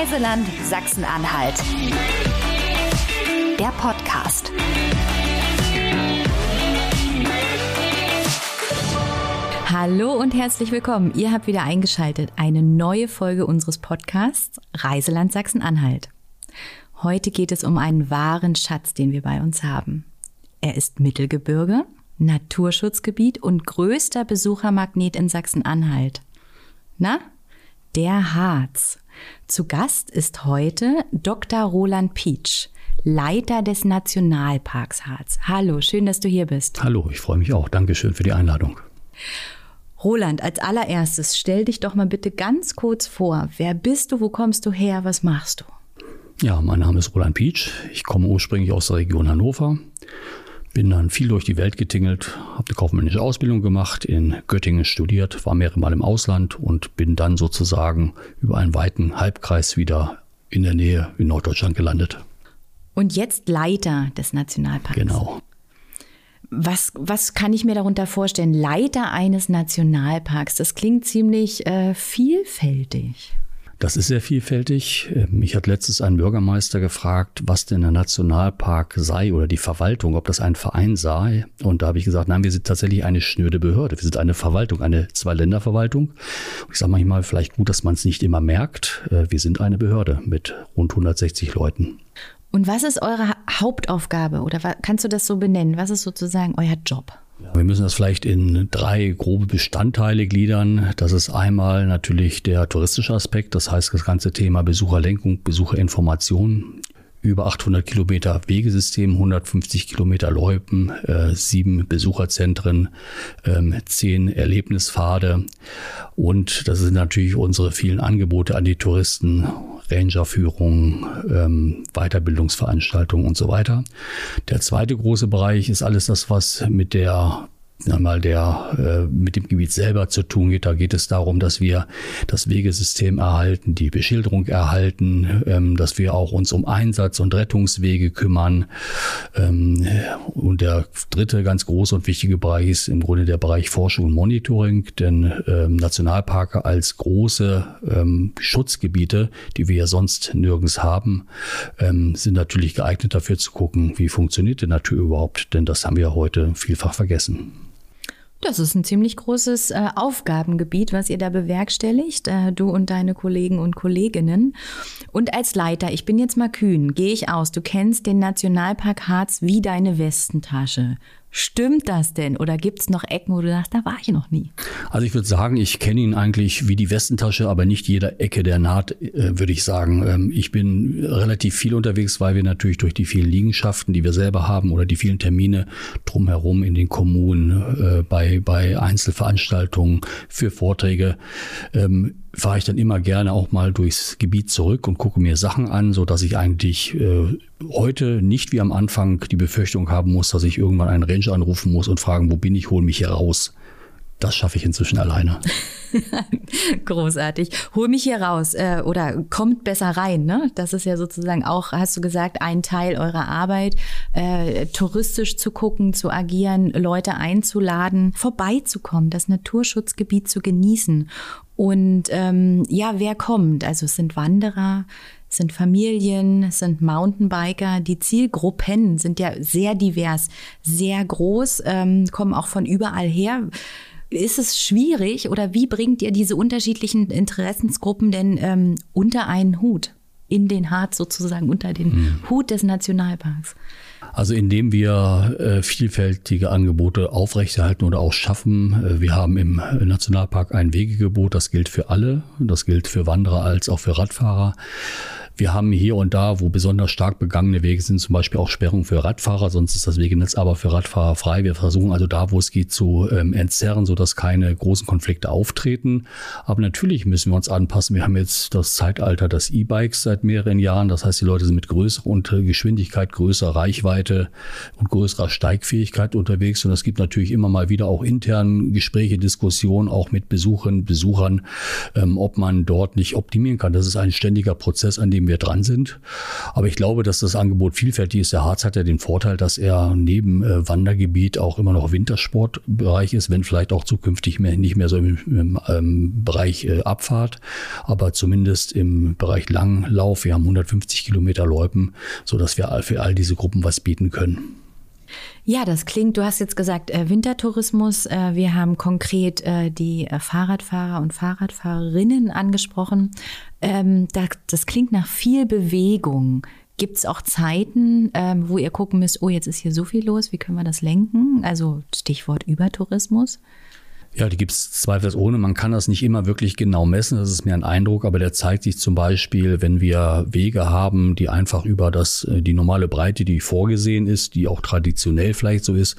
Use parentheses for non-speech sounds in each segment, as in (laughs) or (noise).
Reiseland Sachsen-Anhalt. Der Podcast. Hallo und herzlich willkommen. Ihr habt wieder eingeschaltet. Eine neue Folge unseres Podcasts Reiseland Sachsen-Anhalt. Heute geht es um einen wahren Schatz, den wir bei uns haben. Er ist Mittelgebirge, Naturschutzgebiet und größter Besuchermagnet in Sachsen-Anhalt. Na, der Harz. Zu Gast ist heute Dr. Roland Pietsch, Leiter des Nationalparks Harz. Hallo, schön, dass du hier bist. Hallo, ich freue mich auch. Dankeschön für die Einladung. Roland, als allererstes stell dich doch mal bitte ganz kurz vor. Wer bist du, wo kommst du her, was machst du? Ja, mein Name ist Roland Pietsch. Ich komme ursprünglich aus der Region Hannover, bin dann viel durch die Welt getingelt, habe eine kaufmännische Ausbildung gemacht, in Göttingen studiert, war mehrere Mal im Ausland und bin dann sozusagen über einen weiten Halbkreis wieder in der Nähe in Norddeutschland gelandet. Und jetzt Leiter des Nationalparks. Genau. Was, was kann ich mir darunter vorstellen? Leiter eines Nationalparks, das klingt ziemlich äh, vielfältig. Das ist sehr vielfältig. Mich hat letztens ein Bürgermeister gefragt, was denn der Nationalpark sei oder die Verwaltung, ob das ein Verein sei. Und da habe ich gesagt, nein, wir sind tatsächlich eine schnöde Behörde. Wir sind eine Verwaltung, eine Zwei-Länder-Verwaltung. Ich sage manchmal vielleicht gut, dass man es nicht immer merkt. Äh, wir sind eine Behörde mit rund 160 Leuten. Und was ist eure Hauptaufgabe oder kannst du das so benennen? Was ist sozusagen euer Job? Wir müssen das vielleicht in drei grobe Bestandteile gliedern. Das ist einmal natürlich der touristische Aspekt, das heißt das ganze Thema Besucherlenkung, Besucherinformation über 800 Kilometer Wegesystem, 150 Kilometer Loipen, äh, sieben Besucherzentren, ähm, zehn Erlebnispfade und das sind natürlich unsere vielen Angebote an die Touristen, Rangerführungen, ähm, Weiterbildungsveranstaltungen und so weiter. Der zweite große Bereich ist alles das, was mit der einmal der äh, mit dem Gebiet selber zu tun geht. Da geht es darum, dass wir das Wegesystem erhalten, die Beschilderung erhalten, ähm, dass wir auch uns um Einsatz- und Rettungswege kümmern. Ähm, und der dritte ganz große und wichtige Bereich ist im Grunde der Bereich Forschung und Monitoring, denn ähm, Nationalparke als große ähm, Schutzgebiete, die wir ja sonst nirgends haben, ähm, sind natürlich geeignet dafür zu gucken, wie funktioniert die Natur überhaupt, denn das haben wir heute vielfach vergessen. Das ist ein ziemlich großes äh, Aufgabengebiet, was ihr da bewerkstelligt, äh, du und deine Kollegen und Kolleginnen. Und als Leiter, ich bin jetzt mal kühn, gehe ich aus, du kennst den Nationalpark Harz wie deine Westentasche. Stimmt das denn? Oder gibt es noch Ecken, wo du sagst, da war ich noch nie? Also ich würde sagen, ich kenne ihn eigentlich wie die Westentasche, aber nicht jeder Ecke der Naht, äh, würde ich sagen. Ähm, ich bin relativ viel unterwegs, weil wir natürlich durch die vielen Liegenschaften, die wir selber haben oder die vielen Termine drumherum in den Kommunen, äh, bei, bei Einzelveranstaltungen für Vorträge, ähm, fahre ich dann immer gerne auch mal durchs Gebiet zurück und gucke mir Sachen an, so dass ich eigentlich äh, heute nicht wie am Anfang die Befürchtung haben muss, dass ich irgendwann einen Ranger anrufen muss und fragen, wo bin ich, hol mich hier raus. Das schaffe ich inzwischen alleine. (laughs) Großartig. Hol mich hier raus äh, oder kommt besser rein. Ne? Das ist ja sozusagen auch, hast du gesagt, ein Teil eurer Arbeit, äh, touristisch zu gucken, zu agieren, Leute einzuladen, vorbeizukommen, das Naturschutzgebiet zu genießen. Und ähm, ja, wer kommt? Also es sind Wanderer, es sind Familien, es sind Mountainbiker. Die Zielgruppen sind ja sehr divers, sehr groß, ähm, kommen auch von überall her. Ist es schwierig oder wie bringt ihr diese unterschiedlichen Interessensgruppen denn ähm, unter einen Hut? In den Harz sozusagen, unter den hm. Hut des Nationalparks? Also indem wir äh, vielfältige Angebote aufrechterhalten oder auch schaffen. Äh, wir haben im Nationalpark ein Wegegebot, das gilt für alle. Das gilt für Wanderer als auch für Radfahrer. Wir haben hier und da, wo besonders stark begangene Wege sind, zum Beispiel auch Sperrungen für Radfahrer, sonst ist das Wegenetz aber für Radfahrer frei. Wir versuchen also da, wo es geht, zu ähm, entzerren, sodass keine großen Konflikte auftreten. Aber natürlich müssen wir uns anpassen. Wir haben jetzt das Zeitalter des E-Bikes seit mehreren Jahren. Das heißt, die Leute sind mit größerer Geschwindigkeit, größerer Reichweite und größerer Steigfähigkeit unterwegs. Und es gibt natürlich immer mal wieder auch intern Gespräche, Diskussionen, auch mit Besuchern, Besuchern, ähm, ob man dort nicht optimieren kann. Das ist ein ständiger Prozess, an dem wir dran sind. Aber ich glaube, dass das Angebot vielfältig ist. Der Harz hat ja den Vorteil, dass er neben äh, Wandergebiet auch immer noch Wintersportbereich ist, wenn vielleicht auch zukünftig mehr, nicht mehr so im, im ähm, Bereich äh, Abfahrt, aber zumindest im Bereich Langlauf. Wir haben 150 Kilometer Loipen, so dass wir für all diese Gruppen was bieten können. Ja, das klingt, du hast jetzt gesagt äh, Wintertourismus. Äh, wir haben konkret äh, die äh, Fahrradfahrer und Fahrradfahrerinnen angesprochen. Ähm, das, das, klingt nach viel Bewegung. Gibt es auch Zeiten, ähm, wo ihr gucken müsst, oh, jetzt ist hier so viel los, wie können wir das lenken? Also Stichwort Übertourismus. Ja, die gibt es zweifelsohne. Man kann das nicht immer wirklich genau messen. Das ist mir ein Eindruck, aber der zeigt sich zum Beispiel, wenn wir Wege haben, die einfach über das, äh, die normale Breite, die vorgesehen ist, die auch traditionell vielleicht so ist,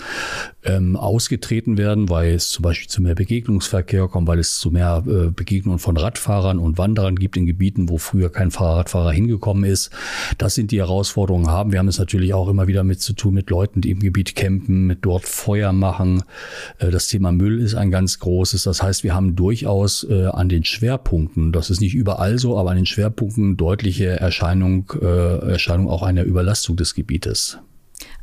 ähm, ausgetreten werden, weil es zum Beispiel zu mehr Begegnungsverkehr kommt, weil es zu mehr äh, Begegnungen von Radfahrern und Wanderern gibt in Gebieten, wo früher kein Fahrradfahrer hingekommen ist. Das sind die Herausforderungen haben. Wir haben es natürlich auch immer wieder mit zu tun mit Leuten, die im Gebiet campen, mit dort Feuer machen. Äh, das Thema Müll ist ein ganz ganz groß Das heißt, wir haben durchaus äh, an den Schwerpunkten, das ist nicht überall so, aber an den Schwerpunkten deutliche Erscheinung, äh, Erscheinung auch einer Überlastung des Gebietes.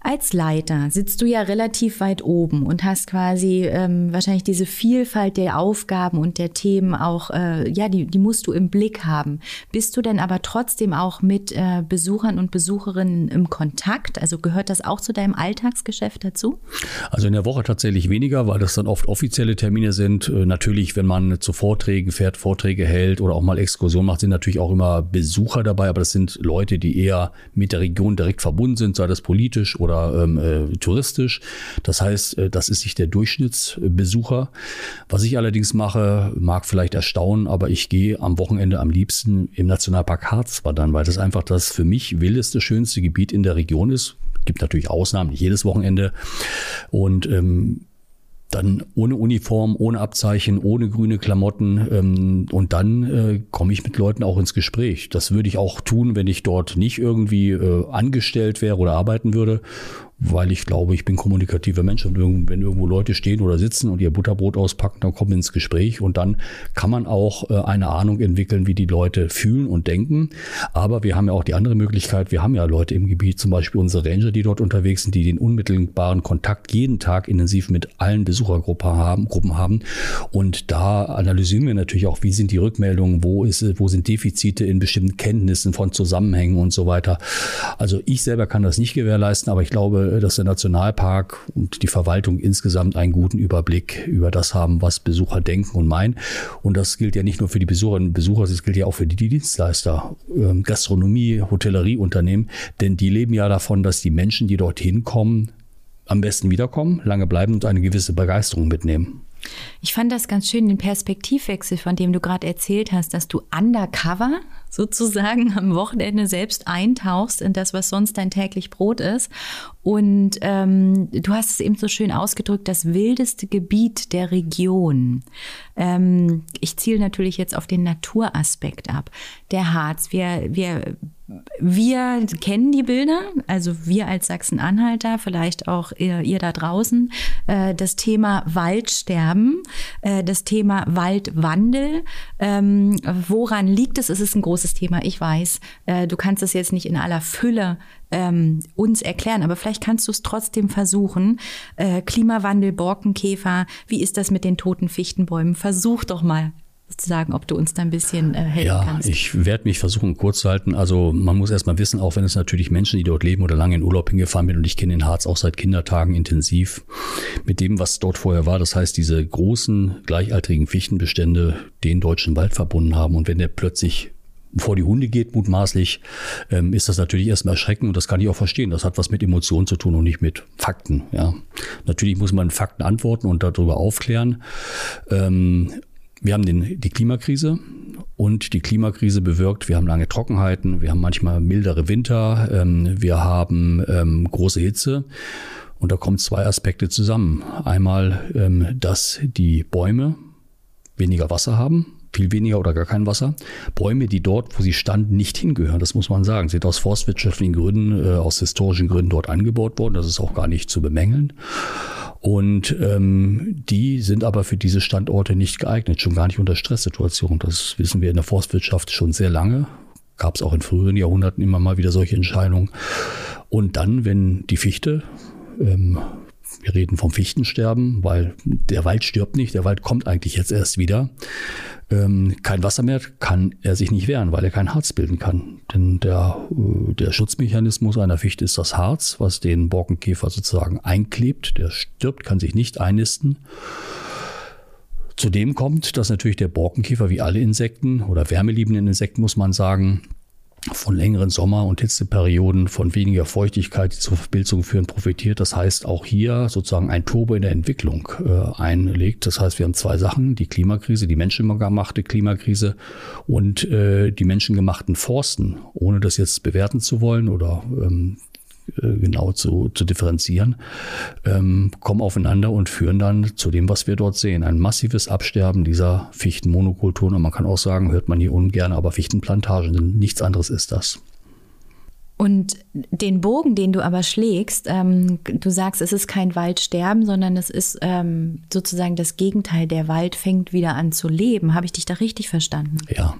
Als Leiter sitzt du ja relativ weit oben und hast quasi ähm, wahrscheinlich diese Vielfalt der Aufgaben und der Themen auch, äh, ja, die, die musst du im Blick haben. Bist du denn aber trotzdem auch mit äh, Besuchern und Besucherinnen im Kontakt? Also gehört das auch zu deinem Alltagsgeschäft dazu? Also in der Woche tatsächlich weniger, weil das dann oft offizielle Termine sind. Äh, natürlich, wenn man zu Vorträgen fährt, Vorträge hält oder auch mal Exkursion macht, sind natürlich auch immer Besucher dabei, aber das sind Leute, die eher mit der Region direkt verbunden sind, sei das politisch oder oder ähm, äh, touristisch. Das heißt, äh, das ist nicht der Durchschnittsbesucher. Was ich allerdings mache, mag vielleicht erstaunen, aber ich gehe am Wochenende am liebsten im Nationalpark Harz wandern, weil das einfach das für mich wildeste, schönste Gebiet in der Region ist. Gibt natürlich Ausnahmen, nicht jedes Wochenende. Und ähm, dann ohne Uniform, ohne Abzeichen, ohne grüne Klamotten ähm, und dann äh, komme ich mit Leuten auch ins Gespräch. Das würde ich auch tun, wenn ich dort nicht irgendwie äh, angestellt wäre oder arbeiten würde weil ich glaube, ich bin kommunikativer Mensch und wenn irgendwo Leute stehen oder sitzen und ihr Butterbrot auspacken, dann kommen wir ins Gespräch und dann kann man auch äh, eine Ahnung entwickeln, wie die Leute fühlen und denken. Aber wir haben ja auch die andere Möglichkeit, wir haben ja Leute im Gebiet, zum Beispiel unsere Ranger, die dort unterwegs sind, die den unmittelbaren Kontakt jeden Tag intensiv mit allen Besuchergruppen haben, Gruppen haben. Und da analysieren wir natürlich auch, wie sind die Rückmeldungen, wo ist, wo sind Defizite in bestimmten Kenntnissen von Zusammenhängen und so weiter. Also ich selber kann das nicht gewährleisten, aber ich glaube, dass der Nationalpark und die Verwaltung insgesamt einen guten Überblick über das haben, was Besucher denken und meinen. Und das gilt ja nicht nur für die Besucherinnen und Besucher, das gilt ja auch für die Dienstleister, ähm, Gastronomie, Hotellerieunternehmen, denn die leben ja davon, dass die Menschen, die dorthin kommen, am besten wiederkommen, lange bleiben und eine gewisse Begeisterung mitnehmen. Ich fand das ganz schön, den Perspektivwechsel, von dem du gerade erzählt hast, dass du undercover sozusagen am Wochenende selbst eintauchst in das, was sonst dein täglich Brot ist. Und ähm, du hast es eben so schön ausgedrückt, das wildeste Gebiet der Region. Ähm, ich ziele natürlich jetzt auf den Naturaspekt ab. Der Harz, wir, wir wir kennen die Bilder, also wir als Sachsen-Anhalter, vielleicht auch ihr, ihr da draußen, äh, das Thema Waldsterben, äh, das Thema Waldwandel. Ähm, woran liegt es? Es ist ein großes Thema, ich weiß. Äh, du kannst es jetzt nicht in aller Fülle ähm, uns erklären, aber vielleicht kannst du es trotzdem versuchen. Äh, Klimawandel, Borkenkäfer, wie ist das mit den toten Fichtenbäumen? Versuch doch mal sozusagen, ob du uns da ein bisschen äh, helfen ja, kannst. Ja, ich werde mich versuchen kurz zu halten. Also man muss erstmal wissen, auch wenn es natürlich Menschen, die dort leben oder lange in Urlaub hingefahren sind und ich kenne den Harz auch seit Kindertagen intensiv mit dem, was dort vorher war. Das heißt, diese großen gleichaltrigen Fichtenbestände den deutschen Wald verbunden haben und wenn der plötzlich vor die Hunde geht, mutmaßlich, ähm, ist das natürlich erstmal erschreckend und das kann ich auch verstehen. Das hat was mit Emotionen zu tun und nicht mit Fakten. Ja. Natürlich muss man Fakten antworten und darüber aufklären. Wir haben den, die Klimakrise und die Klimakrise bewirkt, wir haben lange Trockenheiten, wir haben manchmal mildere Winter, ähm, wir haben ähm, große Hitze. Und da kommen zwei Aspekte zusammen. Einmal, ähm, dass die Bäume weniger Wasser haben, viel weniger oder gar kein Wasser. Bäume, die dort, wo sie standen, nicht hingehören, das muss man sagen, sind aus forstwirtschaftlichen Gründen, äh, aus historischen Gründen dort angebaut worden. Das ist auch gar nicht zu bemängeln. Und ähm, die sind aber für diese Standorte nicht geeignet, schon gar nicht unter Stresssituationen. Das wissen wir in der Forstwirtschaft schon sehr lange. Gab es auch in früheren Jahrhunderten immer mal wieder solche Entscheidungen. Und dann, wenn die Fichte ähm, wir reden vom Fichtensterben, weil der Wald stirbt nicht, der Wald kommt eigentlich jetzt erst wieder. Ähm, kein Wasser mehr kann er sich nicht wehren, weil er kein Harz bilden kann. Denn der, äh, der Schutzmechanismus einer Fichte ist das Harz, was den Borkenkäfer sozusagen einklebt. Der stirbt, kann sich nicht einnisten. Zudem kommt, dass natürlich der Borkenkäfer wie alle Insekten oder wärmeliebenden Insekten, muss man sagen, von längeren Sommer- und Hitzeperioden, von weniger Feuchtigkeit, die zur Verpilzung führen, profitiert. Das heißt, auch hier sozusagen ein Turbo in der Entwicklung äh, einlegt. Das heißt, wir haben zwei Sachen, die Klimakrise, die menschengemachte Klimakrise und äh, die menschengemachten Forsten, ohne das jetzt bewerten zu wollen oder ähm, äh, genau zu, zu differenzieren, ähm, kommen aufeinander und führen dann zu dem, was wir dort sehen. Ein massives Absterben dieser Fichtenmonokulturen. Und man kann auch sagen, hört man hier ungern, aber Fichtenplantagen, denn nichts anderes ist das. Und den Bogen, den du aber schlägst, ähm, du sagst, es ist kein Waldsterben, sondern es ist ähm, sozusagen das Gegenteil. Der Wald fängt wieder an zu leben. Habe ich dich da richtig verstanden? Ja,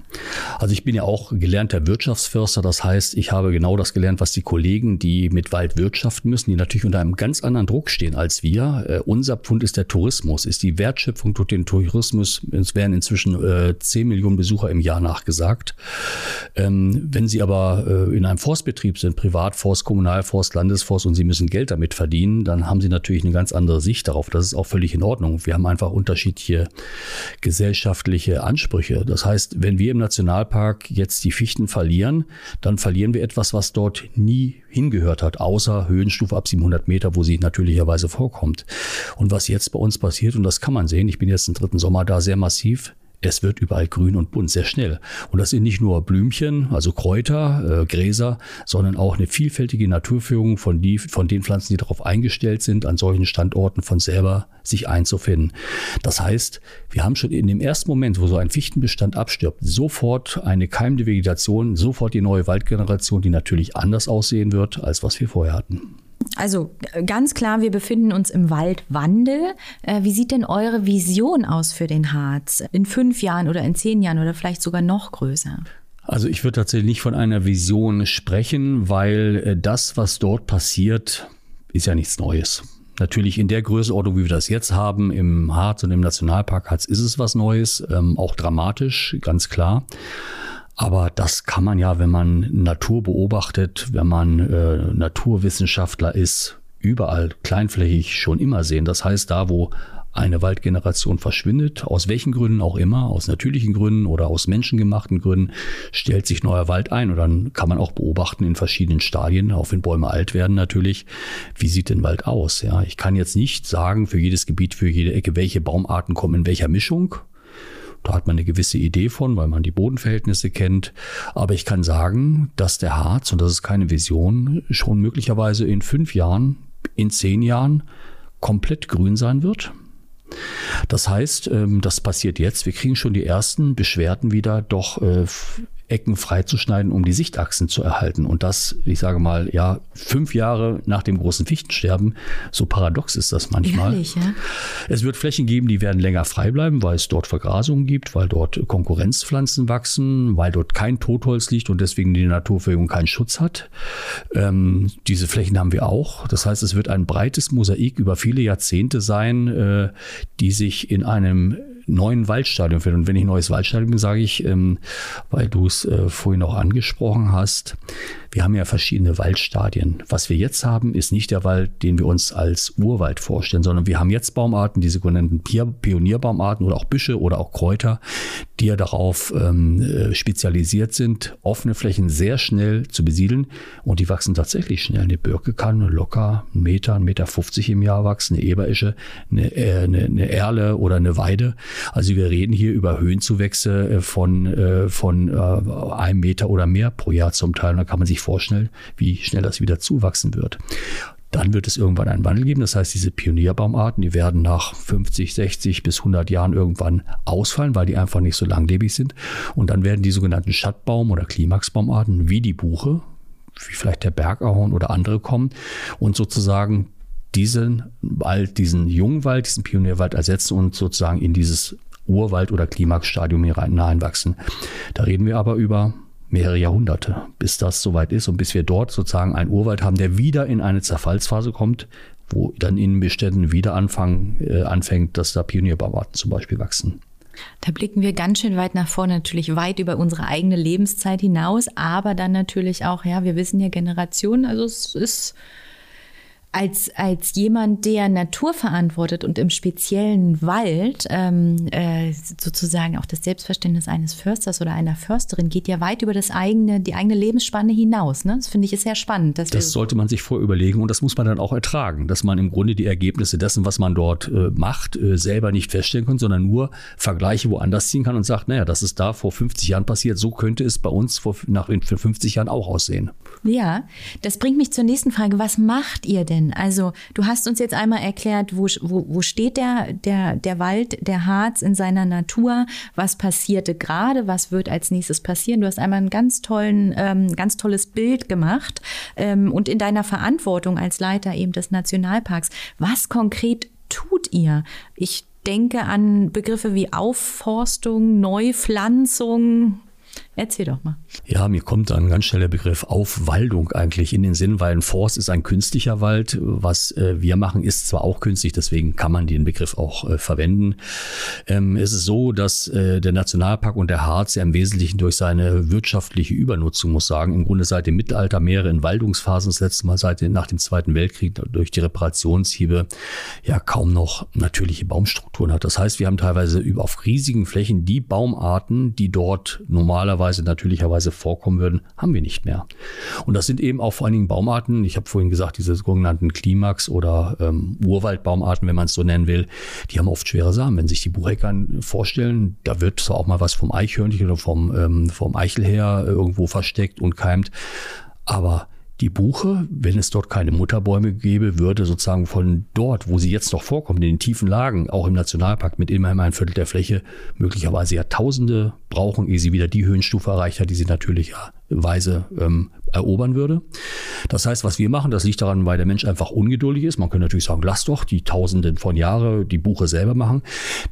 also ich bin ja auch gelernter Wirtschaftsförster. Das heißt, ich habe genau das gelernt, was die Kollegen, die mit Wald wirtschaften müssen, die natürlich unter einem ganz anderen Druck stehen als wir. Äh, unser Pfund ist der Tourismus, ist die Wertschöpfung durch den Tourismus. Es werden inzwischen äh, 10 Millionen Besucher im Jahr nachgesagt. Ähm, wenn Sie aber äh, in einem Forstbetrieb Betrieb sind, Privatforst, Kommunalforst, Landesforst und sie müssen Geld damit verdienen, dann haben sie natürlich eine ganz andere Sicht darauf. Das ist auch völlig in Ordnung. Wir haben einfach unterschiedliche gesellschaftliche Ansprüche. Das heißt, wenn wir im Nationalpark jetzt die Fichten verlieren, dann verlieren wir etwas, was dort nie hingehört hat, außer Höhenstufe ab 700 Meter, wo sie natürlicherweise vorkommt. Und was jetzt bei uns passiert, und das kann man sehen, ich bin jetzt im dritten Sommer da sehr massiv, es wird überall grün und bunt, sehr schnell. Und das sind nicht nur Blümchen, also Kräuter, äh, Gräser, sondern auch eine vielfältige Naturführung von, die, von den Pflanzen, die darauf eingestellt sind, an solchen Standorten von selber sich einzufinden. Das heißt, wir haben schon in dem ersten Moment, wo so ein Fichtenbestand abstirbt, sofort eine keimende Vegetation, sofort die neue Waldgeneration, die natürlich anders aussehen wird, als was wir vorher hatten. Also ganz klar, wir befinden uns im Waldwandel. Äh, wie sieht denn eure Vision aus für den Harz? In fünf Jahren oder in zehn Jahren oder vielleicht sogar noch größer? Also ich würde tatsächlich nicht von einer Vision sprechen, weil äh, das, was dort passiert, ist ja nichts Neues. Natürlich in der Größenordnung, wie wir das jetzt haben, im Harz und im Nationalpark Harz, ist es was Neues, ähm, auch dramatisch, ganz klar. Aber das kann man ja, wenn man Natur beobachtet, wenn man äh, Naturwissenschaftler ist, überall kleinflächig schon immer sehen. Das heißt, da wo eine Waldgeneration verschwindet, aus welchen Gründen auch immer, aus natürlichen Gründen oder aus menschengemachten Gründen, stellt sich neuer Wald ein. Und dann kann man auch beobachten in verschiedenen Stadien, auch wenn Bäume alt werden natürlich, wie sieht denn Wald aus? Ja, ich kann jetzt nicht sagen für jedes Gebiet, für jede Ecke, welche Baumarten kommen in welcher Mischung. Da hat man eine gewisse Idee von, weil man die Bodenverhältnisse kennt. Aber ich kann sagen, dass der Harz, und das ist keine Vision, schon möglicherweise in fünf Jahren, in zehn Jahren komplett grün sein wird. Das heißt, ähm, das passiert jetzt. Wir kriegen schon die ersten Beschwerden wieder, doch äh, Ecken freizuschneiden, um die Sichtachsen zu erhalten. Und das, ich sage mal, ja, fünf Jahre nach dem großen Fichtensterben, so paradox ist das manchmal. Ehrlich, ja? Es wird Flächen geben, die werden länger frei bleiben, weil es dort Vergrasungen gibt, weil dort Konkurrenzpflanzen wachsen, weil dort kein Totholz liegt und deswegen die Naturverjüngung keinen Schutz hat. Ähm, diese Flächen haben wir auch. Das heißt, es wird ein breites Mosaik über viele Jahrzehnte sein, äh, die sich in einem neuen Waldstadium finden. Und wenn ich neues Waldstadium sage ich, ähm, weil du es äh, vorhin auch angesprochen hast, wir haben ja verschiedene Waldstadien. Was wir jetzt haben, ist nicht der Wald, den wir uns als Urwald vorstellen, sondern wir haben jetzt Baumarten, die sogenannten Pionierbaumarten oder auch Büsche oder auch Kräuter, die ja darauf ähm, äh, spezialisiert sind, offene Flächen sehr schnell zu besiedeln. Und die wachsen tatsächlich schnell. Eine Birke kann locker einen Meter, einen Meter 50 im Jahr wachsen, eine Eberesche, eine, äh, eine, eine Erle oder eine Weide. Also wir reden hier über Höhenzuwächse äh, von, äh, von äh, einem Meter oder mehr pro Jahr zum Teil. Und da kann man sich vorstellen, wie schnell das wieder zuwachsen wird. Dann wird es irgendwann einen Wandel geben. Das heißt, diese Pionierbaumarten, die werden nach 50, 60 bis 100 Jahren irgendwann ausfallen, weil die einfach nicht so langlebig sind. Und dann werden die sogenannten Schattbaum- oder Klimaxbaumarten wie die Buche, wie vielleicht der Bergahorn oder andere kommen und sozusagen diesen Wald, diesen Jungwald, diesen Pionierwald ersetzen und sozusagen in dieses Urwald- oder Klimaxstadium hineinwachsen. Da reden wir aber über mehrere Jahrhunderte, bis das soweit ist und bis wir dort sozusagen einen Urwald haben, der wieder in eine Zerfallsphase kommt, wo dann in Beständen wieder anfangen, äh, anfängt, dass da Pionierbarwarten zum Beispiel wachsen. Da blicken wir ganz schön weit nach vorne, natürlich weit über unsere eigene Lebenszeit hinaus, aber dann natürlich auch, ja, wir wissen ja Generationen, also es ist als, als jemand, der Natur verantwortet und im speziellen Wald ähm, äh, sozusagen auch das Selbstverständnis eines Försters oder einer Försterin geht ja weit über das eigene, die eigene Lebensspanne hinaus. Ne? Das finde ich ist sehr spannend. das sollte man sich vorüberlegen und das muss man dann auch ertragen, dass man im Grunde die Ergebnisse dessen, was man dort äh, macht, äh, selber nicht feststellen kann, sondern nur Vergleiche woanders ziehen kann und sagt, naja, das ist da vor 50 Jahren passiert, so könnte es bei uns vor, nach, für 50 Jahren auch aussehen. Ja, das bringt mich zur nächsten Frage. Was macht ihr denn? Also du hast uns jetzt einmal erklärt, wo, wo, wo steht der, der, der Wald, der Harz in seiner Natur, was passierte gerade, was wird als nächstes passieren. Du hast einmal ein ganz, tollen, ähm, ganz tolles Bild gemacht ähm, und in deiner Verantwortung als Leiter eben des Nationalparks. Was konkret tut ihr? Ich denke an Begriffe wie Aufforstung, Neupflanzung. Erzähl doch mal. Ja, mir kommt ein ganz schneller Begriff Aufwaldung eigentlich in den Sinn, weil ein Forst ist ein künstlicher Wald. Was äh, wir machen, ist zwar auch künstlich, deswegen kann man den Begriff auch äh, verwenden. Ähm, es ist so, dass äh, der Nationalpark und der Harz ja im Wesentlichen durch seine wirtschaftliche Übernutzung, muss sagen, im Grunde seit dem Mittelalter mehrere Entwaldungsphasen, das letzte Mal seit nach dem Zweiten Weltkrieg durch die Reparationshiebe ja kaum noch natürliche Baumstrukturen hat. Das heißt, wir haben teilweise auf riesigen Flächen die Baumarten, die dort normalerweise natürlicherweise vorkommen würden, haben wir nicht mehr. Und das sind eben auch vor allen Dingen Baumarten, ich habe vorhin gesagt, diese sogenannten Klimax oder ähm, Urwaldbaumarten, wenn man es so nennen will, die haben oft schwere Samen. Wenn sich die Bucheckern vorstellen, da wird zwar auch mal was vom Eichhörnchen oder vom, ähm, vom Eichel her irgendwo versteckt und keimt, aber die Buche, wenn es dort keine Mutterbäume gäbe, würde sozusagen von dort, wo sie jetzt noch vorkommen, in den tiefen Lagen, auch im Nationalpark mit immerhin ein Viertel der Fläche, möglicherweise Jahrtausende brauchen, ehe sie wieder die Höhenstufe erreicht hat, die sie natürlicherweise ähm, erobern würde. Das heißt, was wir machen, das liegt daran, weil der Mensch einfach ungeduldig ist. Man könnte natürlich sagen, lass doch die Tausenden von Jahren die Buche selber machen,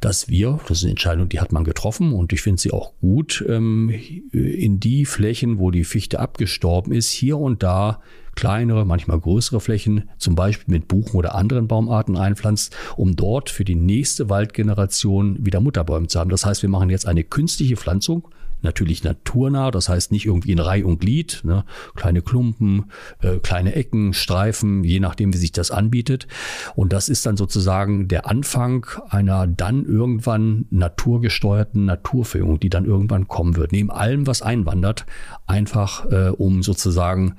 dass wir, das ist eine Entscheidung, die hat man getroffen und ich finde sie auch gut, ähm, in die Flächen, wo die Fichte abgestorben ist, hier und da kleinere, manchmal größere Flächen, zum Beispiel mit Buchen oder anderen Baumarten einpflanzt, um dort für die nächste Waldgeneration wieder Mutterbäume zu haben. Das heißt, wir machen jetzt eine künstliche Pflanzung natürlich naturnah, das heißt nicht irgendwie in Reih und Glied, ne? kleine Klumpen, äh, kleine Ecken, Streifen, je nachdem, wie sich das anbietet. Und das ist dann sozusagen der Anfang einer dann irgendwann naturgesteuerten Naturführung, die dann irgendwann kommen wird. Neben allem, was einwandert, einfach äh, um sozusagen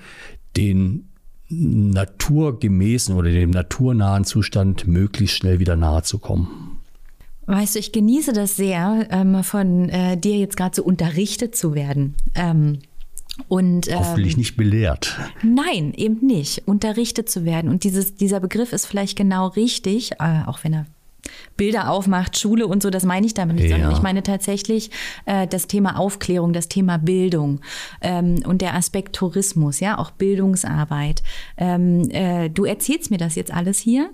den naturgemäßen oder dem naturnahen Zustand möglichst schnell wieder nahe zu kommen. Weißt du, ich genieße das sehr, ähm, von äh, dir jetzt gerade so unterrichtet zu werden. Ähm, und, ähm, Hoffentlich nicht belehrt. Nein, eben nicht. Unterrichtet zu werden. Und dieses, dieser Begriff ist vielleicht genau richtig, äh, auch wenn er Bilder aufmacht, Schule und so, das meine ich damit nicht, ja. sondern ich meine tatsächlich äh, das Thema Aufklärung, das Thema Bildung ähm, und der Aspekt Tourismus, ja, auch Bildungsarbeit. Ähm, äh, du erzählst mir das jetzt alles hier,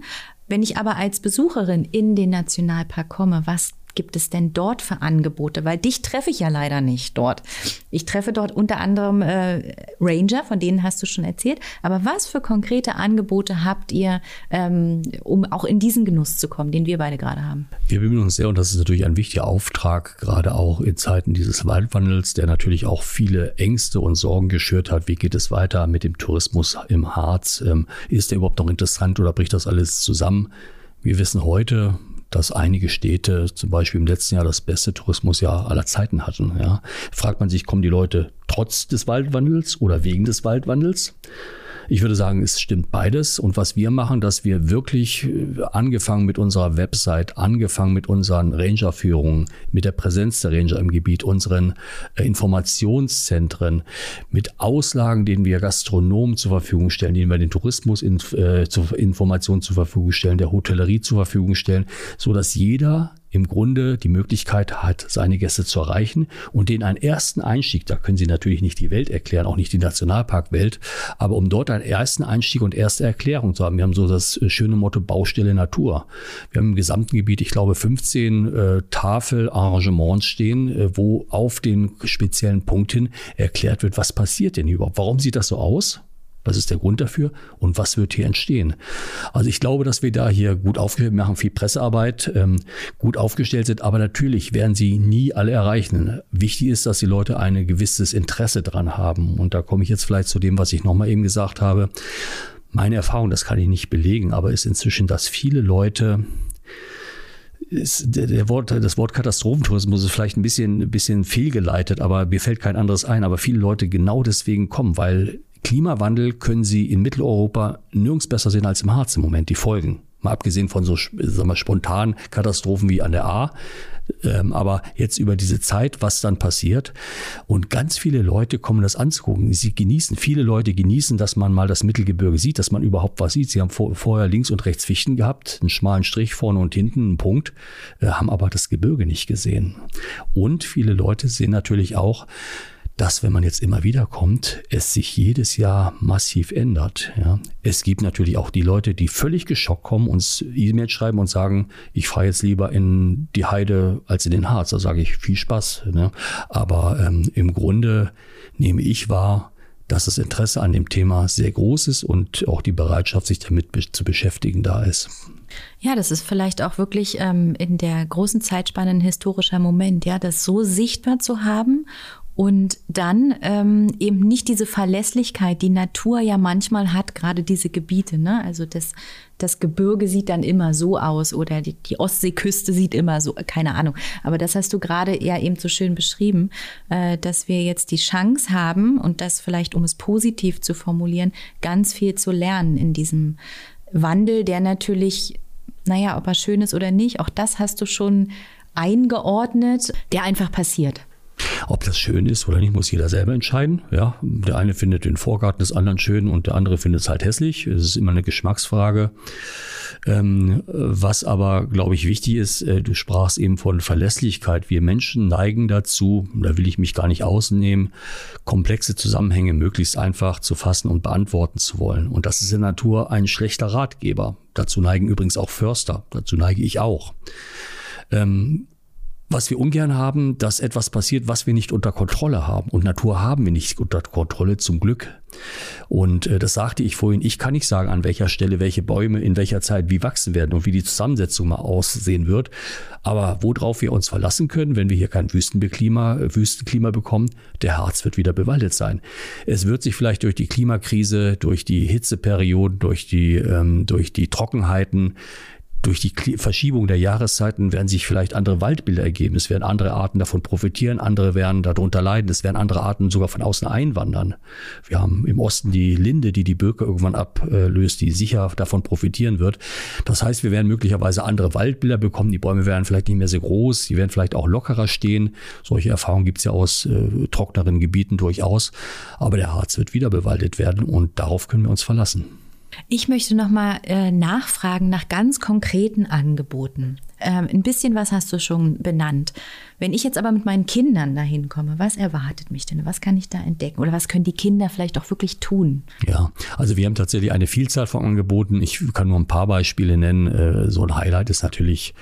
wenn ich aber als Besucherin in den Nationalpark komme, was gibt es denn dort für Angebote? Weil dich treffe ich ja leider nicht dort. Ich treffe dort unter anderem äh, Ranger, von denen hast du schon erzählt. Aber was für konkrete Angebote habt ihr, ähm, um auch in diesen Genuss zu kommen, den wir beide gerade haben? Wir bemühen uns sehr und das ist natürlich ein wichtiger Auftrag, gerade auch in Zeiten dieses Waldwandels, der natürlich auch viele Ängste und Sorgen geschürt hat. Wie geht es weiter mit dem Tourismus im Harz? Ähm, ist der überhaupt noch interessant oder bricht das alles zusammen? Wir wissen heute, dass einige Städte zum Beispiel im letzten Jahr das beste Tourismusjahr aller Zeiten hatten. Ja. Fragt man sich, kommen die Leute trotz des Waldwandels oder wegen des Waldwandels? Ich würde sagen, es stimmt beides. Und was wir machen, dass wir wirklich äh, angefangen mit unserer Website, angefangen mit unseren Rangerführungen, mit der Präsenz der Ranger im Gebiet, unseren äh, Informationszentren, mit Auslagen, denen wir Gastronomen zur Verfügung stellen, denen wir den Tourismus in, äh, zur Information zur Verfügung stellen, der Hotellerie zur Verfügung stellen, so dass jeder im Grunde die Möglichkeit hat, seine Gäste zu erreichen und den einen ersten Einstieg, da können Sie natürlich nicht die Welt erklären, auch nicht die Nationalparkwelt, aber um dort einen ersten Einstieg und erste Erklärung zu haben. Wir haben so das äh, schöne Motto Baustelle Natur. Wir haben im gesamten Gebiet, ich glaube, 15 äh, Tafelarrangements stehen, äh, wo auf den speziellen Punkt hin erklärt wird, was passiert denn überhaupt? Warum sieht das so aus? Was ist der Grund dafür und was wird hier entstehen? Also ich glaube, dass wir da hier gut aufgestellt machen, viel Pressearbeit, ähm, gut aufgestellt sind, aber natürlich werden sie nie alle erreichen. Wichtig ist, dass die Leute ein gewisses Interesse dran haben. Und da komme ich jetzt vielleicht zu dem, was ich nochmal eben gesagt habe. Meine Erfahrung, das kann ich nicht belegen, aber ist inzwischen, dass viele Leute ist der, der Wort, das Wort Katastrophentourismus ist vielleicht ein bisschen, ein bisschen fehlgeleitet, aber mir fällt kein anderes ein. Aber viele Leute genau deswegen kommen, weil Klimawandel können Sie in Mitteleuropa nirgends besser sehen als im Harz im Moment, die Folgen. Mal abgesehen von so sagen spontanen Katastrophen wie an der A. Ähm, aber jetzt über diese Zeit, was dann passiert. Und ganz viele Leute kommen das anzugucken. Sie genießen, viele Leute genießen, dass man mal das Mittelgebirge sieht, dass man überhaupt was sieht. Sie haben vor, vorher links und rechts Fichten gehabt, einen schmalen Strich vorne und hinten, einen Punkt, äh, haben aber das Gebirge nicht gesehen. Und viele Leute sehen natürlich auch, dass, wenn man jetzt immer wieder kommt, es sich jedes Jahr massiv ändert. Ja. Es gibt natürlich auch die Leute, die völlig geschockt kommen, uns E-Mails schreiben und sagen, ich fahre jetzt lieber in die Heide als in den Harz. Da sage ich, viel Spaß. Ne. Aber ähm, im Grunde nehme ich wahr, dass das Interesse an dem Thema sehr groß ist und auch die Bereitschaft, sich damit zu beschäftigen, da ist. Ja, das ist vielleicht auch wirklich ähm, in der großen Zeitspanne ein historischer Moment, ja, das so sichtbar zu haben und dann ähm, eben nicht diese Verlässlichkeit, die Natur ja manchmal hat, gerade diese Gebiete. Ne? Also das, das Gebirge sieht dann immer so aus oder die, die Ostseeküste sieht immer so, keine Ahnung. Aber das hast du gerade ja eben so schön beschrieben, äh, dass wir jetzt die Chance haben und das vielleicht, um es positiv zu formulieren, ganz viel zu lernen in diesem Wandel, der natürlich, naja, ob er schön ist oder nicht, auch das hast du schon eingeordnet, der einfach passiert. Ob das schön ist oder nicht, muss jeder selber entscheiden. Ja, der eine findet den Vorgarten des anderen schön und der andere findet es halt hässlich. Es ist immer eine Geschmacksfrage. Ähm, was aber, glaube ich, wichtig ist, äh, du sprachst eben von Verlässlichkeit. Wir Menschen neigen dazu, da will ich mich gar nicht ausnehmen, komplexe Zusammenhänge möglichst einfach zu fassen und beantworten zu wollen. Und das ist in der Natur ein schlechter Ratgeber. Dazu neigen übrigens auch Förster. Dazu neige ich auch. Ähm, was wir ungern haben, dass etwas passiert, was wir nicht unter Kontrolle haben. Und Natur haben wir nicht unter Kontrolle, zum Glück. Und äh, das sagte ich vorhin, ich kann nicht sagen, an welcher Stelle welche Bäume in welcher Zeit wie wachsen werden und wie die Zusammensetzung mal aussehen wird. Aber worauf wir uns verlassen können, wenn wir hier kein Wüstenklima, äh, Wüstenklima bekommen, der Harz wird wieder bewaldet sein. Es wird sich vielleicht durch die Klimakrise, durch die Hitzeperioden, durch die, ähm, durch die Trockenheiten, durch die Verschiebung der Jahreszeiten werden sich vielleicht andere Waldbilder ergeben. Es werden andere Arten davon profitieren, andere werden darunter leiden. Es werden andere Arten sogar von außen einwandern. Wir haben im Osten die Linde, die die Birke irgendwann ablöst, die sicher davon profitieren wird. Das heißt, wir werden möglicherweise andere Waldbilder bekommen. Die Bäume werden vielleicht nicht mehr so groß, die werden vielleicht auch lockerer stehen. Solche Erfahrungen gibt es ja aus äh, trockneren Gebieten durchaus. Aber der Harz wird wieder bewaldet werden und darauf können wir uns verlassen. Ich möchte noch mal äh, nachfragen nach ganz konkreten Angeboten. Ähm, ein bisschen was hast du schon benannt. Wenn ich jetzt aber mit meinen Kindern dahin komme, was erwartet mich denn? Was kann ich da entdecken? Oder was können die Kinder vielleicht auch wirklich tun? Ja, also wir haben tatsächlich eine Vielzahl von Angeboten. Ich kann nur ein paar Beispiele nennen. Äh, so ein Highlight ist natürlich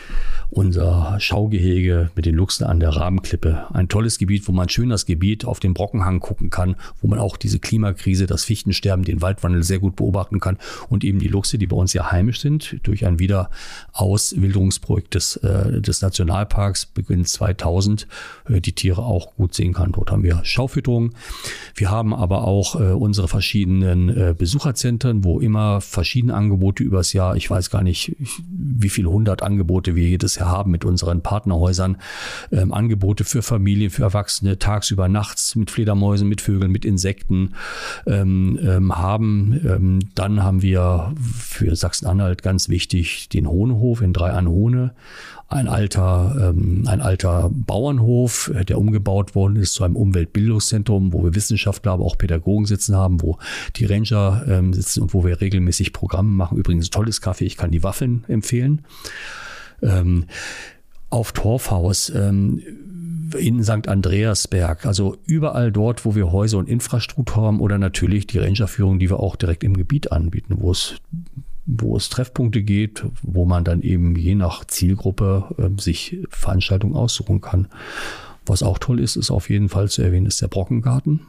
unser Schaugehege mit den Luchsen an der Rabenklippe. Ein tolles Gebiet, wo man schön das Gebiet auf den Brockenhang gucken kann, wo man auch diese Klimakrise, das Fichtensterben, den Waldwandel sehr gut beobachten kann und eben die Luchse, die bei uns ja heimisch sind, durch ein Wiederauswilderungsprojekt des, äh, des Nationalparks beginnt 2000 äh, die Tiere auch gut sehen kann. Dort haben wir Schaufütterung. Wir haben aber auch äh, unsere verschiedenen äh, Besucherzentren, wo immer verschiedene Angebote übers Jahr, ich weiß gar nicht, wie viele hundert Angebote wir jedes Jahr haben mit unseren Partnerhäusern, ähm, Angebote für Familien, für Erwachsene, tagsüber, nachts mit Fledermäusen, mit Vögeln, mit Insekten ähm, ähm, haben. Ähm, dann haben wir für Sachsen-Anhalt ganz wichtig den Hohenhof in Drei an Hohne ein alter, ähm, ein alter Bauernhof, äh, der umgebaut worden ist zu einem Umweltbildungszentrum, wo wir Wissenschaftler, aber auch Pädagogen sitzen haben, wo die Ranger ähm, sitzen und wo wir regelmäßig Programme machen. Übrigens tolles Kaffee, ich kann die Waffeln empfehlen. Ähm, auf Torfhaus. Ähm, in St. Andreasberg, also überall dort, wo wir Häuser und Infrastruktur haben oder natürlich die Rangerführung, die wir auch direkt im Gebiet anbieten, wo es wo es Treffpunkte geht, wo man dann eben je nach Zielgruppe äh, sich Veranstaltungen aussuchen kann. Was auch toll ist, ist auf jeden Fall zu erwähnen, ist der Brockengarten.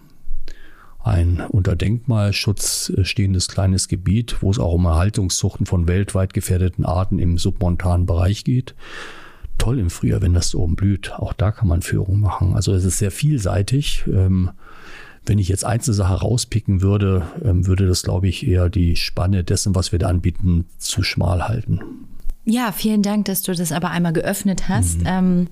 Ein unter Denkmalschutz stehendes kleines Gebiet, wo es auch um Erhaltungszuchten von weltweit gefährdeten Arten im submontanen Bereich geht toll im Frühjahr, wenn das oben blüht. Auch da kann man Führung machen. Also es ist sehr vielseitig. Ähm, wenn ich jetzt einzelne Sache rauspicken würde, ähm, würde das, glaube ich, eher die Spanne dessen, was wir da anbieten, zu schmal halten. Ja, vielen Dank, dass du das aber einmal geöffnet hast. Mhm. Ähm,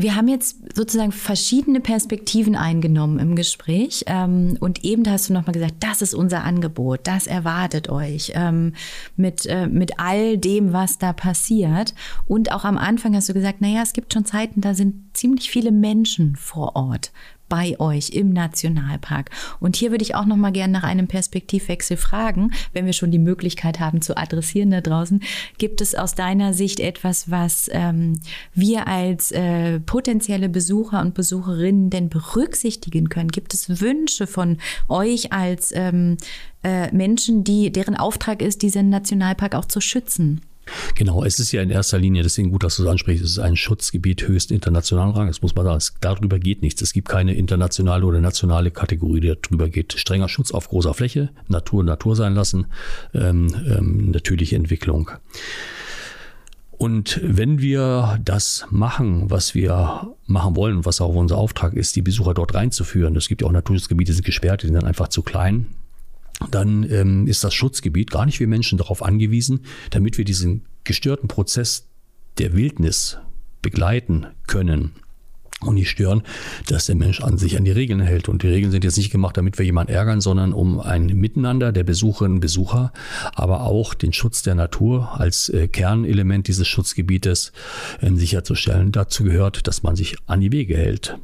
wir haben jetzt sozusagen verschiedene Perspektiven eingenommen im Gespräch. Ähm, und eben hast du nochmal gesagt, das ist unser Angebot, das erwartet euch ähm, mit, äh, mit all dem, was da passiert. Und auch am Anfang hast du gesagt, naja, es gibt schon Zeiten, da sind ziemlich viele Menschen vor Ort bei euch im Nationalpark. Und hier würde ich auch noch mal gerne nach einem Perspektivwechsel fragen, wenn wir schon die Möglichkeit haben zu adressieren da draußen. Gibt es aus deiner Sicht etwas, was ähm, wir als äh, potenzielle Besucher und Besucherinnen denn berücksichtigen können? Gibt es Wünsche von euch als ähm, äh, Menschen, die deren Auftrag ist, diesen Nationalpark auch zu schützen? Genau, es ist ja in erster Linie, deswegen gut, dass du es ansprichst, es ist ein Schutzgebiet höchsten internationalen Rang. Das muss man sagen, darüber geht nichts. Es gibt keine internationale oder nationale Kategorie, die darüber geht. Strenger Schutz auf großer Fläche, Natur Natur sein lassen, ähm, ähm, natürliche Entwicklung. Und wenn wir das machen, was wir machen wollen, was auch unser Auftrag ist, die Besucher dort reinzuführen, es gibt ja auch Naturschutzgebiete, die sind gesperrt, die sind dann einfach zu klein, dann ähm, ist das Schutzgebiet gar nicht wie Menschen darauf angewiesen, damit wir diesen gestörten Prozess der Wildnis begleiten können und nicht stören, dass der Mensch an sich an die Regeln hält. Und die Regeln sind jetzt nicht gemacht, damit wir jemanden ärgern, sondern um ein Miteinander der Besucherinnen und Besucher, aber auch den Schutz der Natur als äh, Kernelement dieses Schutzgebietes äh, sicherzustellen. Dazu gehört, dass man sich an die Wege hält.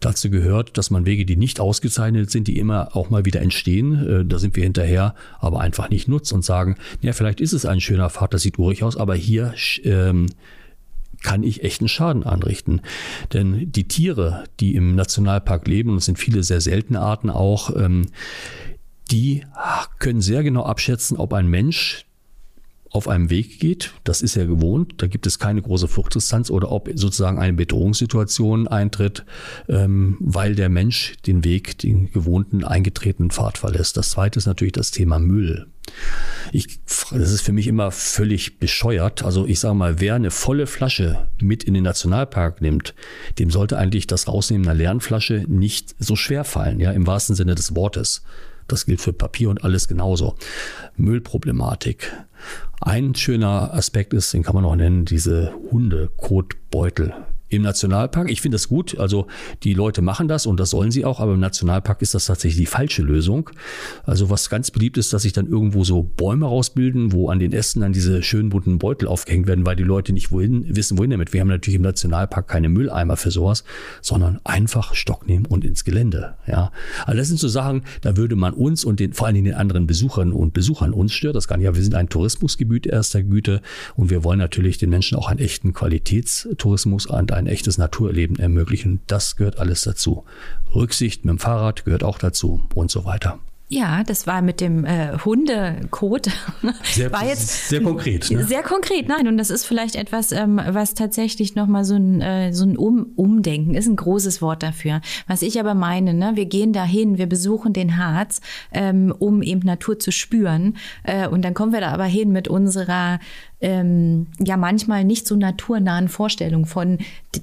Dazu gehört, dass man Wege, die nicht ausgezeichnet sind, die immer auch mal wieder entstehen, äh, da sind wir hinterher, aber einfach nicht nutzt und sagen, ja, vielleicht ist es ein schöner Pfad, das sieht urig aus, aber hier ähm, kann ich echten Schaden anrichten. Denn die Tiere, die im Nationalpark leben, und es sind viele sehr seltene Arten auch, ähm, die können sehr genau abschätzen, ob ein Mensch auf einem Weg geht, das ist er gewohnt, da gibt es keine große Fluchtdistanz oder ob sozusagen eine Bedrohungssituation eintritt, ähm, weil der Mensch den Weg, den gewohnten eingetretenen Pfad verlässt. Das zweite ist natürlich das Thema Müll. Ich, das ist für mich immer völlig bescheuert. Also ich sage mal, wer eine volle Flasche mit in den Nationalpark nimmt, dem sollte eigentlich das Rausnehmen einer leeren Flasche nicht so schwer fallen, ja, im wahrsten Sinne des Wortes. Das gilt für Papier und alles genauso. Müllproblematik. Ein schöner Aspekt ist, den kann man auch nennen, diese Hundekotbeutel im Nationalpark. Ich finde das gut. Also die Leute machen das und das sollen sie auch, aber im Nationalpark ist das tatsächlich die falsche Lösung. Also was ganz beliebt ist, dass sich dann irgendwo so Bäume rausbilden, wo an den Ästen dann diese schönen bunten Beutel aufgehängt werden, weil die Leute nicht wohin, wissen, wohin damit. Wir haben natürlich im Nationalpark keine Mülleimer für sowas, sondern einfach Stock nehmen und ins Gelände. Ja, also das sind so Sachen, da würde man uns und den, vor allen Dingen den anderen Besuchern und Besuchern uns stört das gar nicht. Ja, wir sind ein Tourismusgebiet erster Güte und wir wollen natürlich den Menschen auch einen echten Qualitätstourismus und ein ein echtes Naturerleben ermöglichen. Das gehört alles dazu. Rücksicht mit dem Fahrrad gehört auch dazu und so weiter. Ja, das war mit dem äh, Hundekot. Sehr, war jetzt sehr konkret. Ne? Sehr konkret, nein. Und das ist vielleicht etwas, ähm, was tatsächlich nochmal so ein, äh, so ein um Umdenken ist, ein großes Wort dafür. Was ich aber meine, ne, wir gehen dahin, wir besuchen den Harz, ähm, um eben Natur zu spüren. Äh, und dann kommen wir da aber hin mit unserer ähm, ja manchmal nicht so naturnahen Vorstellungen von,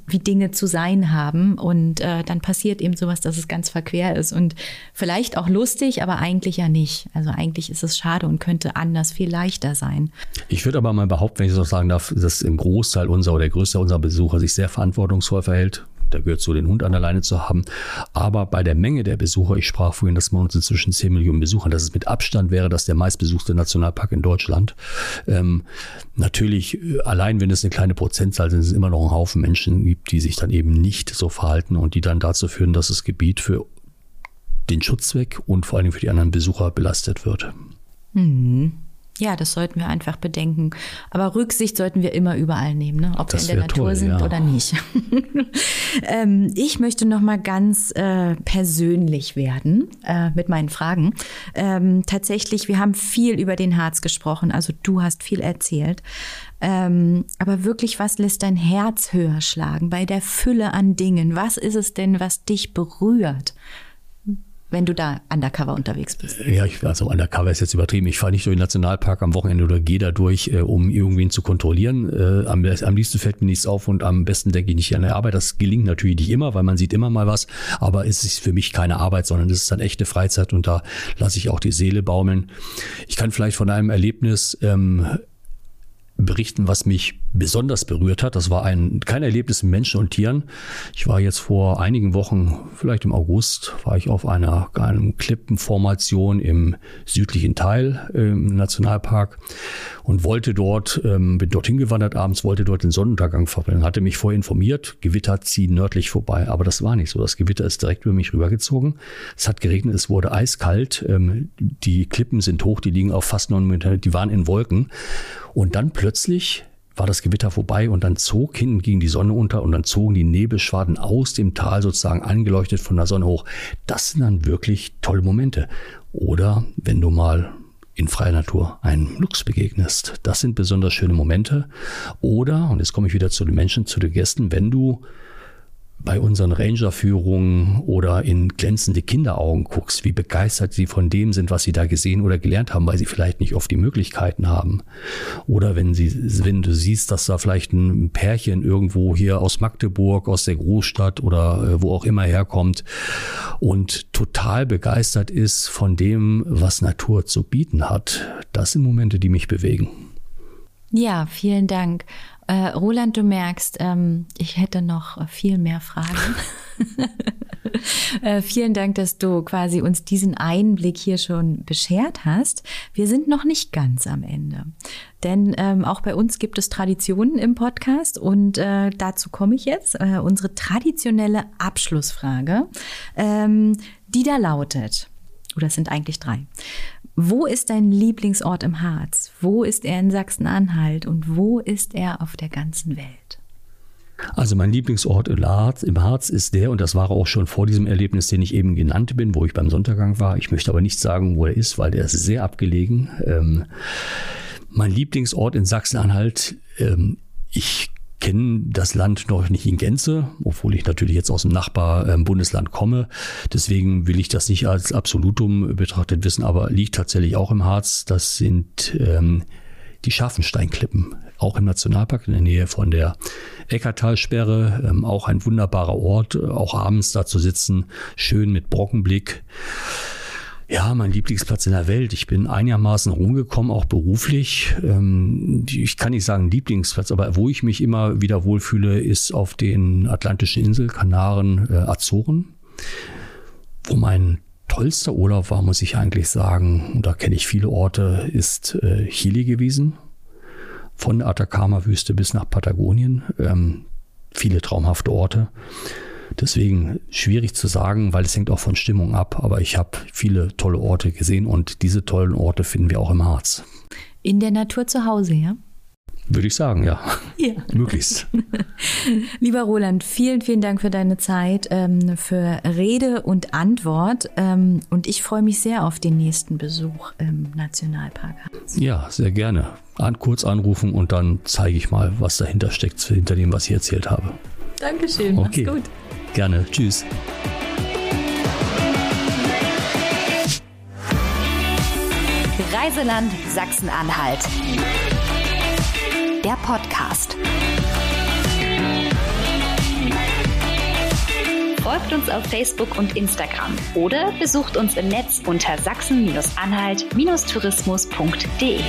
wie Dinge zu sein haben. Und äh, dann passiert eben sowas, dass es ganz verquer ist und vielleicht auch lustig, aber eigentlich ja nicht. Also eigentlich ist es schade und könnte anders viel leichter sein. Ich würde aber mal behaupten, wenn ich so sagen darf, dass ein Großteil unserer oder der größte unserer Besucher sich sehr verantwortungsvoll verhält da gehört so den Hund an der Leine zu haben. Aber bei der Menge der Besucher, ich sprach vorhin, dass man uns inzwischen 10 Millionen Besuchern, dass es mit Abstand wäre, dass der meistbesuchte Nationalpark in Deutschland. Ähm, natürlich, äh, allein wenn es eine kleine Prozentzahl sind, es immer noch ein Haufen Menschen gibt, die sich dann eben nicht so verhalten und die dann dazu führen, dass das Gebiet für den Schutzzweck und vor allen Dingen für die anderen Besucher belastet wird. Mhm. Ja, das sollten wir einfach bedenken. Aber Rücksicht sollten wir immer überall nehmen, ne? ob Das wir in der Natur toll, sind ja. oder nicht. (laughs) ähm, ich möchte noch mal ganz äh, persönlich werden äh, mit meinen Fragen. Ähm, tatsächlich, wir haben viel über den Harz gesprochen. Also du hast viel erzählt. Ähm, aber wirklich, was lässt dein Herz höher schlagen bei der Fülle an Dingen? Was ist es denn, was dich berührt? Wenn du da undercover unterwegs bist. Ja, ich, also undercover ist jetzt übertrieben. Ich fahre nicht durch den Nationalpark am Wochenende oder gehe da durch, äh, um irgendwen zu kontrollieren. Äh, am, am liebsten fällt mir nichts auf und am besten denke ich nicht an der Arbeit. Das gelingt natürlich nicht immer, weil man sieht immer mal was. Aber es ist für mich keine Arbeit, sondern es ist dann echte Freizeit und da lasse ich auch die Seele baumeln. Ich kann vielleicht von einem Erlebnis ähm, berichten, was mich besonders berührt hat. Das war ein kein Erlebnis mit Menschen und Tieren. Ich war jetzt vor einigen Wochen, vielleicht im August, war ich auf einer kleinen Klippenformation im südlichen Teil im Nationalpark und wollte dort, ähm, bin dorthin gewandert abends, wollte dort den Sonnenuntergang verbringen. Hatte mich vorher informiert, Gewitter ziehen nördlich vorbei, aber das war nicht so. Das Gewitter ist direkt über mich rübergezogen. Es hat geregnet, es wurde eiskalt. Ähm, die Klippen sind hoch, die liegen auf fast neun Meter, die waren in Wolken. Und dann plötzlich war das Gewitter vorbei und dann zog hinten ging die Sonne unter und dann zogen die Nebelschwaden aus dem Tal sozusagen angeleuchtet von der Sonne hoch. Das sind dann wirklich tolle Momente. Oder wenn du mal in freier Natur einem Luchs begegnest. Das sind besonders schöne Momente. Oder, und jetzt komme ich wieder zu den Menschen, zu den Gästen, wenn du bei unseren Ranger-Führungen oder in glänzende Kinderaugen guckst, wie begeistert sie von dem sind, was sie da gesehen oder gelernt haben, weil sie vielleicht nicht oft die Möglichkeiten haben. Oder wenn sie, wenn du siehst, dass da vielleicht ein Pärchen irgendwo hier aus Magdeburg, aus der Großstadt oder äh, wo auch immer herkommt und total begeistert ist von dem, was Natur zu bieten hat. Das sind Momente, die mich bewegen. Ja, vielen Dank. Äh, Roland, du merkst, ähm, ich hätte noch viel mehr Fragen. (laughs) äh, vielen Dank, dass du quasi uns diesen Einblick hier schon beschert hast. Wir sind noch nicht ganz am Ende. Denn ähm, auch bei uns gibt es Traditionen im Podcast und äh, dazu komme ich jetzt. Äh, unsere traditionelle Abschlussfrage, ähm, die da lautet, es sind eigentlich drei. Wo ist dein Lieblingsort im Harz? Wo ist er in Sachsen-Anhalt und wo ist er auf der ganzen Welt? Also mein Lieblingsort im Harz, im Harz ist der, und das war auch schon vor diesem Erlebnis, den ich eben genannt bin, wo ich beim Sonntaggang war. Ich möchte aber nicht sagen, wo er ist, weil der ist sehr abgelegen. Ähm, mein Lieblingsort in Sachsen-Anhalt, ähm, ich kenne das Land noch nicht in Gänze, obwohl ich natürlich jetzt aus dem Nachbarbundesland komme. Deswegen will ich das nicht als Absolutum betrachtet wissen, aber liegt tatsächlich auch im Harz. Das sind ähm, die Scharfensteinklippen, auch im Nationalpark in der Nähe von der Eckertalsperre. Ähm, auch ein wunderbarer Ort, auch abends da zu sitzen, schön mit Brockenblick. Ja, mein Lieblingsplatz in der Welt. Ich bin einigermaßen rumgekommen, auch beruflich. Ähm, Ich kann nicht sagen Lieblingsplatz, aber wo ich mich immer wieder wohlfühle, ist auf den Atlantischen Insel, Kanaren, äh, Azoren, wo mein tollster Urlaub war, muss ich eigentlich sagen, und da kenne ich viele Orte, ist äh, Chile gewesen. Von Atacama-Wüste bis nach Patagonien. Ähm, viele traumhafte Orte. Deswegen schwierig zu sagen, weil es hängt auch von Stimmung ab. Aber ich habe viele tolle Orte gesehen und diese tollen Orte finden wir auch im Harz. In der Natur zu Hause, ja? Würde ich sagen, ja. (laughs) Ja. Möglichst. (laughs) Lieber Roland, vielen, vielen Dank für deine Zeit, ähm, für Rede und Antwort. Ähm, und ich freue mich sehr auf den nächsten Besuch im Nationalpark. Ja, sehr gerne. An, kurz anrufen und dann zeige ich mal, was dahinter steckt, hinter dem, was ich erzählt habe. Dankeschön, Okay. mach's gut. Gerne. Tschüss. Reiseland Sachsen-Anhalt. Der Podcast. Folgt uns auf Facebook und Instagram oder besucht uns im Netz unter sachsen-anhalt-tourismus.de.